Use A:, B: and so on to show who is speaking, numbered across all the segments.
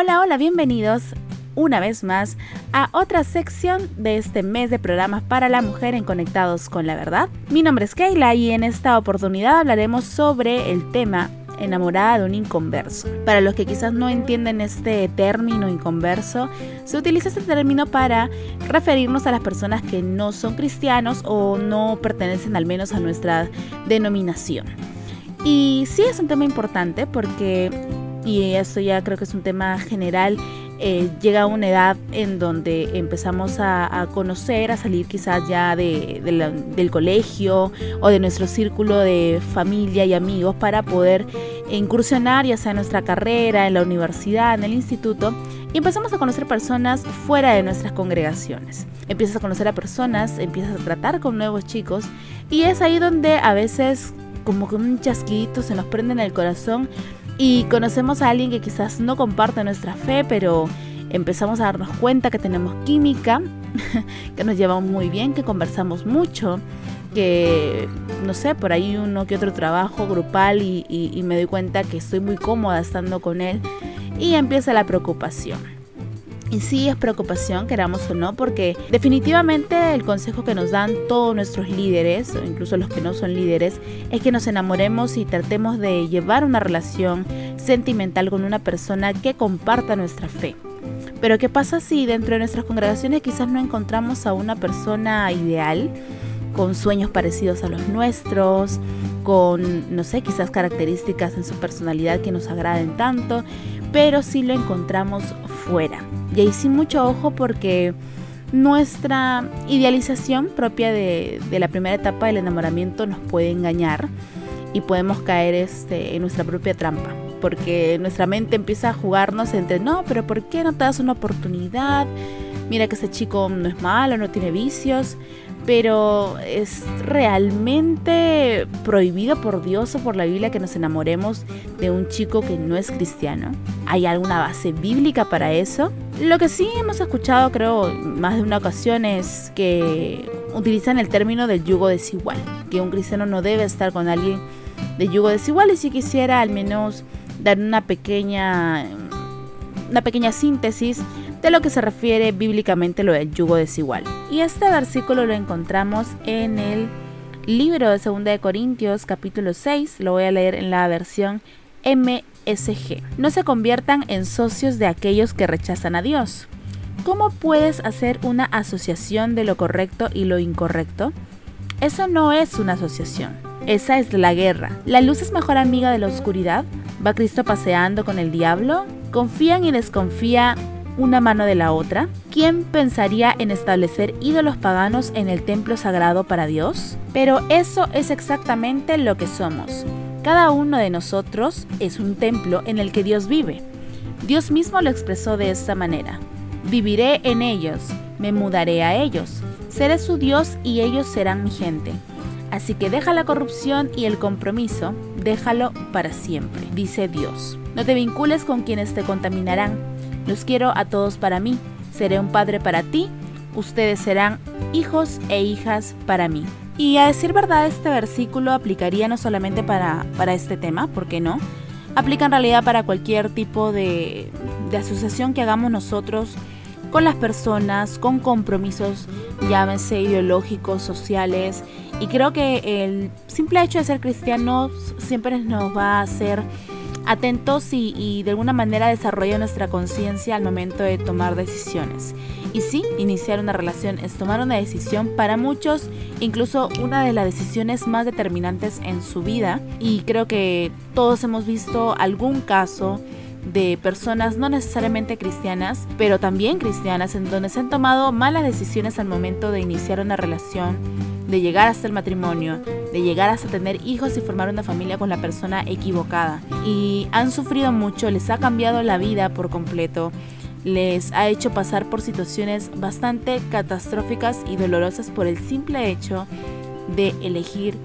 A: Hola, hola, bienvenidos una vez más a otra sección de este mes de programas para la mujer en Conectados con la Verdad. Mi nombre es Keila y en esta oportunidad hablaremos sobre el tema enamorada de un inconverso. Para los que quizás no entienden este término inconverso, se utiliza este término para referirnos a las personas que no son cristianos o no pertenecen al menos a nuestra denominación. Y sí es un tema importante porque, y esto ya creo que es un tema general eh, llega a una edad en donde empezamos a, conocer, a salir quizás ya del colegio o de nuestro círculo de familia y amigos para poder incursionar ya sea en nuestra carrera, en la universidad, en el instituto y empezamos a conocer personas fuera de nuestras congregaciones. Empiezas a conocer a personas, empiezas a tratar con nuevos chicos y es ahí donde a veces como que un chasquito se nos prende en el corazón y conocemos a alguien que quizás no comparte nuestra fe, pero empezamos a darnos cuenta que tenemos química, que nos llevamos muy bien, que conversamos mucho, que no sé, por ahí uno que otro trabajo grupal y, y me doy cuenta que estoy muy cómoda estando con él y empieza la preocupación. Y sí es preocupación, queramos o no, porque definitivamente el consejo que nos dan todos nuestros líderes, o incluso los que no son líderes, es que nos enamoremos y tratemos de llevar una relación sentimental con una persona que comparta nuestra fe. Pero ¿qué pasa si dentro de nuestras congregaciones quizás no encontramos a una persona ideal, con sueños parecidos a los nuestros, con, no sé, quizás características en su personalidad que nos agraden tanto, pero sí lo encontramos fuera? Y ahí sí mucho ojo porque nuestra idealización propia de, la primera etapa del enamoramiento nos puede engañar y podemos caer este, en nuestra propia trampa. Porque nuestra mente empieza a jugarnos entre, no, pero ¿por qué no te das una oportunidad? Mira que ese chico no es malo, no tiene vicios pero es realmente prohibido por Dios o por la Biblia que nos enamoremos de un chico que no es cristiano. ¿Hay alguna base bíblica para eso? Lo que sí hemos escuchado, creo, más de una ocasión es que utilizan el término del yugo desigual, que un cristiano no debe estar con alguien de yugo desigual y si quisiera al menos dar una pequeña una pequeña síntesis de lo que se refiere bíblicamente lo del yugo desigual. Y este versículo lo encontramos en el libro de 2 de Corintios capítulo 6, lo voy a leer en la versión MSG. No se conviertan en socios de aquellos que rechazan a Dios. ¿Cómo puedes hacer una asociación de lo correcto y lo incorrecto? Eso no es una asociación. Esa es la guerra. ¿La luz es mejor amiga de la oscuridad? ¿Va Cristo paseando con el diablo? ¿Confían y desconfían una mano de la otra? ¿Quién pensaría en establecer ídolos paganos en el templo sagrado para Dios? Pero eso es exactamente lo que somos. Cada uno de nosotros es un templo en el que Dios vive. Dios mismo lo expresó de esta manera. Viviré en ellos, me mudaré a ellos, seré su Dios y ellos serán mi gente. Así que deja la corrupción y el compromiso, déjalo para siempre, dice Dios. No te vincules con quienes te contaminarán los quiero a todos para mí. Seré un padre para ti. Ustedes serán hijos e hijas para mí. Y a decir verdad, este versículo aplicaría no solamente para, para este tema, ¿por qué no? Aplica en realidad para cualquier tipo de, de asociación que hagamos nosotros con las personas, con compromisos, llámense ideológicos, sociales. Y creo que el simple hecho de ser cristianos siempre nos va a hacer atentos y, de alguna manera desarrollar nuestra conciencia al momento de tomar decisiones. Y sí, iniciar una relación es tomar una decisión para muchos, incluso una de las decisiones más determinantes en su vida. Y creo que todos hemos visto algún caso de personas no necesariamente cristianas, pero también cristianas, en donde se han tomado malas decisiones al momento de iniciar una relación, de llegar hasta el matrimonio, de llegar hasta tener hijos y formar una familia con la persona equivocada. Y han sufrido mucho, les ha cambiado la vida por completo, les ha hecho pasar por situaciones bastante catastróficas y dolorosas por el simple hecho de elegir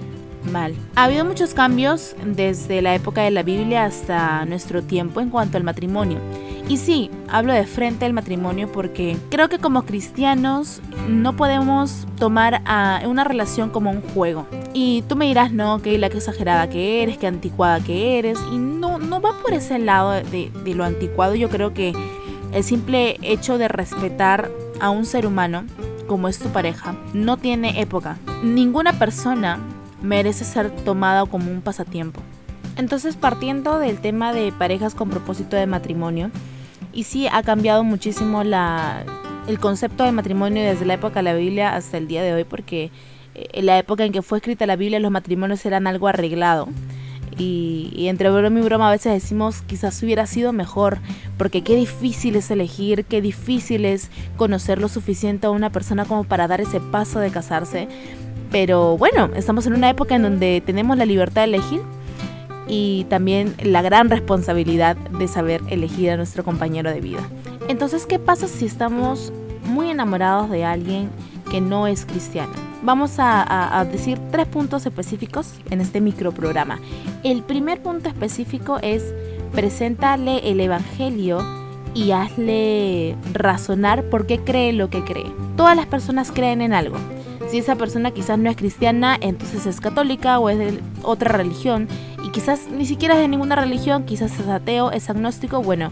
A: mal. Ha habido muchos cambios desde la época de la Biblia hasta nuestro tiempo en cuanto al matrimonio. Y sí, hablo de frente al matrimonio porque creo que como cristianos no podemos tomar una relación como un juego. Y tú me dirás, no, que la exagerada que eres, que anticuada que eres. Y no, no va por ese lado de, de lo anticuado. Yo creo que el simple hecho de respetar a un ser humano como es tu pareja no tiene época. Ninguna persona merece ser tomada como un pasatiempo. Entonces, partiendo del tema de parejas con propósito de matrimonio, y sí ha cambiado muchísimo la, el concepto de matrimonio desde la época de la Biblia hasta el día de hoy, porque eh, en la época en que fue escrita la Biblia los matrimonios eran algo arreglado. Y, entre broma y broma a veces decimos quizás hubiera sido mejor, porque qué difícil es elegir, qué difícil es conocer lo suficiente a una persona como para dar ese paso de casarse. Pero bueno, estamos en una época en donde tenemos la libertad de elegir y también la gran responsabilidad de saber elegir a nuestro compañero de vida. Entonces, ¿qué pasa si estamos muy enamorados de alguien que no es cristiano? Vamos a, decir tres puntos específicos en este microprograma. El primer punto específico es presentarle el Evangelio y hazle razonar por qué cree lo que cree. Todas las personas creen en algo. Si esa persona quizás no es cristiana, entonces es católica o es de otra religión. Y quizás ni siquiera es de ninguna religión, quizás es ateo, es agnóstico. Bueno,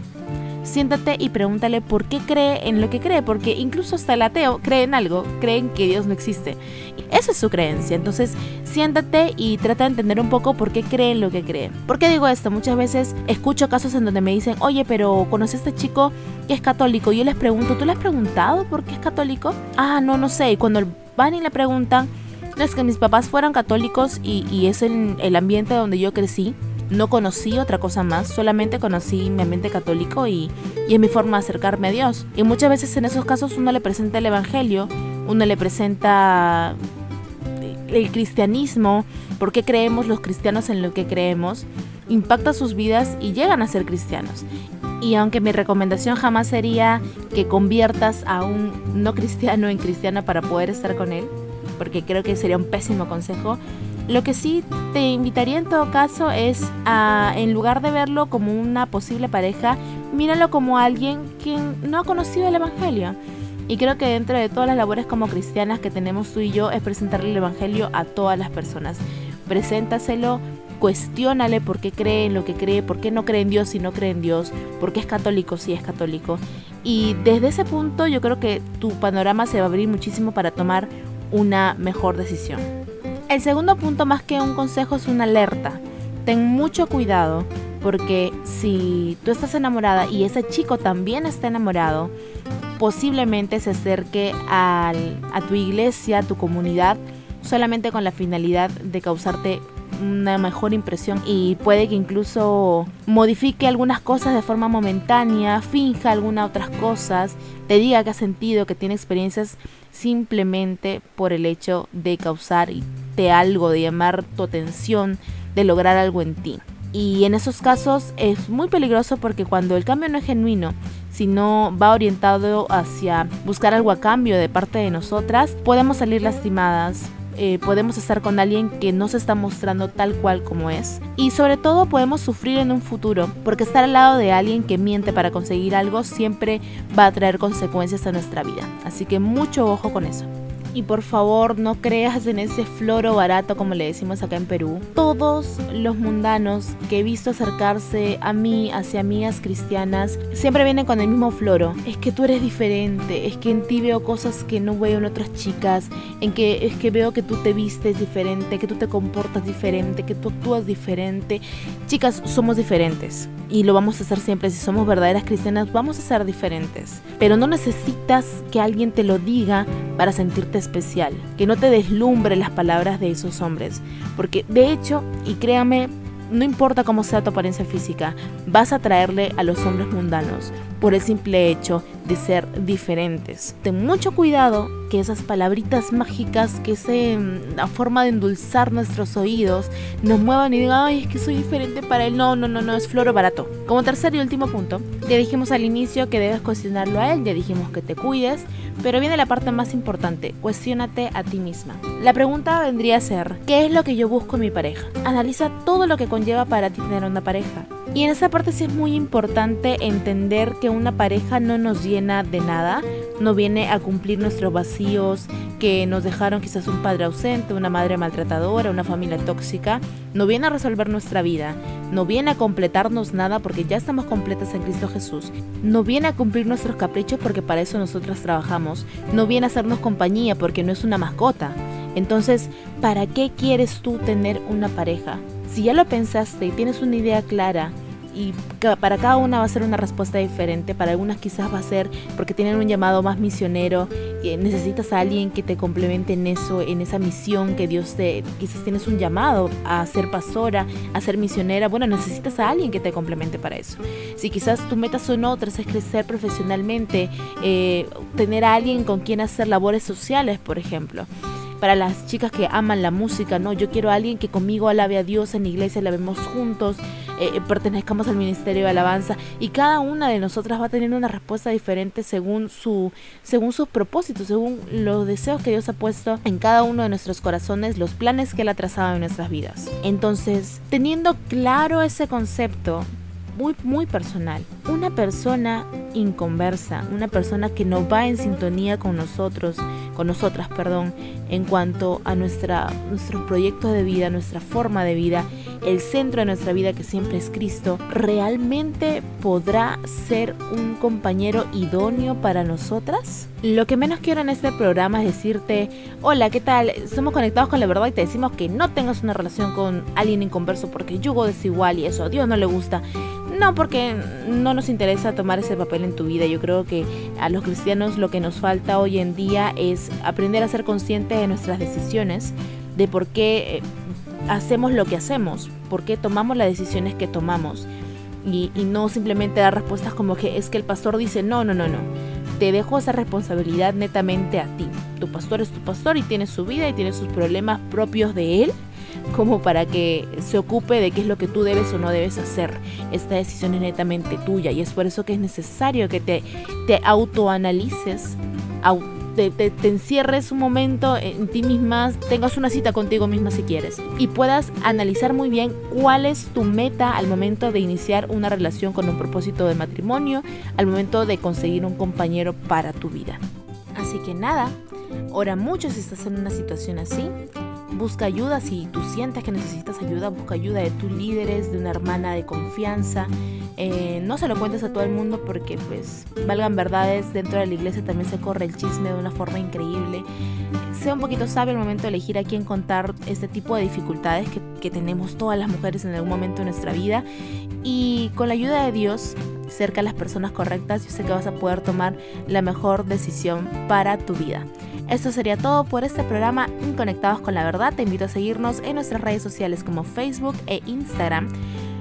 A: siéntate y pregúntale por qué cree en lo que cree, porque incluso hasta el ateo cree en algo, creen que Dios no existe. Esa es su creencia, entonces siéntate y trata de entender un poco por qué cree en lo que cree. ¿Por qué digo esto? Muchas veces escucho casos en donde me dicen, oye, pero conocí a este chico que es católico, y yo les pregunto, ¿tú le has preguntado por qué es católico? Ah, no, no sé, y cuando van y le preguntan, no es que mis papás fueran católicos y, es en el ambiente donde yo crecí, no conocí otra cosa más, solamente conocí mi ambiente católico y, y es mi forma de acercarme a Dios. Y muchas veces en esos casos uno le presenta el Evangelio, uno le presenta el cristianismo, por qué creemos los cristianos en lo que creemos, impacta sus vidas y llegan a ser cristianos. Y aunque mi recomendación jamás sería que conviertas a un no cristiano en cristiana para poder estar con él, porque creo que sería un pésimo consejo, lo que sí te invitaría en todo caso es a, en lugar de verlo como una posible pareja, míralo como alguien que no ha conocido el Evangelio. Y creo que dentro de todas las labores como cristianas que tenemos tú y yo es presentarle el Evangelio a todas las personas. Preséntaselo, cuestiónale por qué cree en lo que cree, por qué no cree en Dios si no cree en Dios, por qué es católico si es católico. Y desde ese punto yo creo que tu panorama se va a abrir muchísimo para tomar una mejor decisión. El segundo punto más que un consejo es una alerta. Ten mucho cuidado porque si tú estás enamorada y ese chico también está enamorado, posiblemente se acerque a tu iglesia, a tu comunidad, solamente con la finalidad de causarte una mejor impresión y puede que incluso modifique algunas cosas de forma momentánea, finja algunas otras cosas, te diga que ha sentido, que tiene experiencias simplemente por el hecho de causarte algo, de llamar tu atención, de lograr algo en ti. Y en esos casos es muy peligroso porque cuando el cambio no es genuino, sino va orientado hacia buscar algo a cambio de parte de nosotras, podemos salir lastimadas, eh, podemos estar con alguien que no se está mostrando tal cual como es. Y sobre todo podemos sufrir en un futuro, porque estar al lado de alguien que miente para conseguir algo siempre va a traer consecuencias a nuestra vida. Así que mucho ojo con eso. Y por favor, no creas en ese floro barato como le decimos acá en Perú. Todos los mundanos que he visto acercarse a mí, hacia amigas cristianas, siempre vienen con el mismo floro. Es que tú eres diferente, es que en ti veo cosas que no veo en otras chicas, en que es que veo que tú te vistes diferente, que tú te comportas diferente, que tú actúas diferente. Chicas, somos diferentes y lo vamos a hacer siempre. Si somos verdaderas cristianas, vamos a ser diferentes. Pero no necesitas que alguien te lo diga para sentirte especial, que no te deslumbre las palabras de esos hombres, porque de hecho, y créame, no importa cómo sea tu apariencia física, vas a traerle a los hombres mundanos por el simple hecho de ser diferentes. Ten mucho cuidado que esas palabritas mágicas, que esa mm, forma de endulzar nuestros oídos, nos muevan y digan, ay, es que soy diferente para él. No, no, no, no, es floro barato. Como tercer y último punto, ya dijimos al inicio que debes cuestionarlo a él, ya dijimos que te cuides, pero viene la parte más importante, cuestionate a ti misma. La pregunta vendría a ser, ¿qué es lo que yo busco en mi pareja? Analiza todo lo que conlleva para ti tener una pareja Y en esa parte sí es muy importante entender que una pareja no nos llena de nada, no viene a cumplir nuestros vacíos que nos dejaron quizás un padre ausente, una madre maltratadora, una familia tóxica, no viene a resolver nuestra vida, no viene a completarnos nada porque ya estamos completas en Cristo Jesús, no viene a cumplir nuestros caprichos porque para eso nosotras trabajamos, no viene a hacernos compañía porque no es una mascota. Entonces, ¿para qué quieres tú tener una pareja? Si ya lo pensaste y tienes una idea clara y para cada una va a ser una respuesta diferente. Para algunas quizás va a ser porque tienen un llamado más misionero necesitas a alguien que te complemente en eso, en esa misión que Dios te... Quizás tienes un llamado a ser pastora, a ser misionera. Bueno, necesitas a alguien que te complemente para eso. Si quizás tu meta son otras, es crecer profesionalmente, eh, tener a alguien con quien hacer labores sociales, por ejemplo para las chicas que aman la música, ¿no? Yo quiero a alguien que conmigo alabe a Dios en la iglesia, la vemos juntos, eh, pertenezcamos al ministerio de alabanza y cada una de nosotras va a tener una respuesta diferente según su según sus propósitos, según los deseos que Dios ha puesto en cada uno de nuestros corazones, los planes que él ha trazado en nuestras vidas. Entonces, teniendo claro ese concepto, muy, muy personal. Una persona inconversa, una persona que no va en sintonía con nosotros, con nosotras, perdón, en cuanto a nuestra, nuestro proyecto de vida, nuestra forma de vida, el centro de nuestra vida que siempre es Cristo, ¿realmente podrá ser un compañero idóneo para nosotras? Lo que menos quiero en este programa es decirte, hola, ¿qué tal? Somos conectados con la verdad y te decimos que no tengas una relación con alguien inconverso porque yugo desigual y eso a Dios no le gusta. No, porque no nos interesa tomar ese papel en tu vida. Yo creo que a los cristianos lo que nos falta hoy en día es aprender a ser conscientes de nuestras decisiones, de por qué eh, hacemos lo que hacemos, por qué tomamos las decisiones que tomamos. Y, no simplemente dar respuestas como que es que el pastor dice, no, no, no, no. Te dejo esa responsabilidad netamente a ti. Tu pastor es tu pastor y tiene su vida y tiene sus problemas propios de él como para que se ocupe de qué es lo que tú debes o no debes hacer. Esta decisión es netamente tuya y es por eso que es necesario que te, te autoanalices, te, te, encierres un momento en ti misma, tengas una cita contigo misma si quieres y puedas analizar muy bien cuál es tu meta al momento de iniciar una relación con un propósito de matrimonio, al momento de conseguir un compañero para tu vida. Así que nada, ora mucho si estás en una situación así Busca ayuda si tú sientes que necesitas ayuda, busca ayuda de tus líderes, de una hermana de confianza. Eh, no se lo cuentes a todo el mundo porque pues valgan verdades, dentro de la iglesia también se corre el chisme de una forma increíble. Sea un poquito sabio al momento de elegir a quién contar este tipo de dificultades que, que tenemos todas las mujeres en algún momento de nuestra vida. Y con la ayuda de Dios, cerca a las personas correctas, yo sé que vas a poder tomar la mejor decisión para tu vida. Esto sería todo por este programa Conectados con la Verdad. Te invito a seguirnos en nuestras redes sociales como Facebook e Instagram.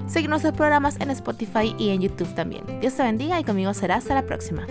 A: Seguir nuestros programas en Spotify y en YouTube también. Dios te bendiga y conmigo será hasta la próxima.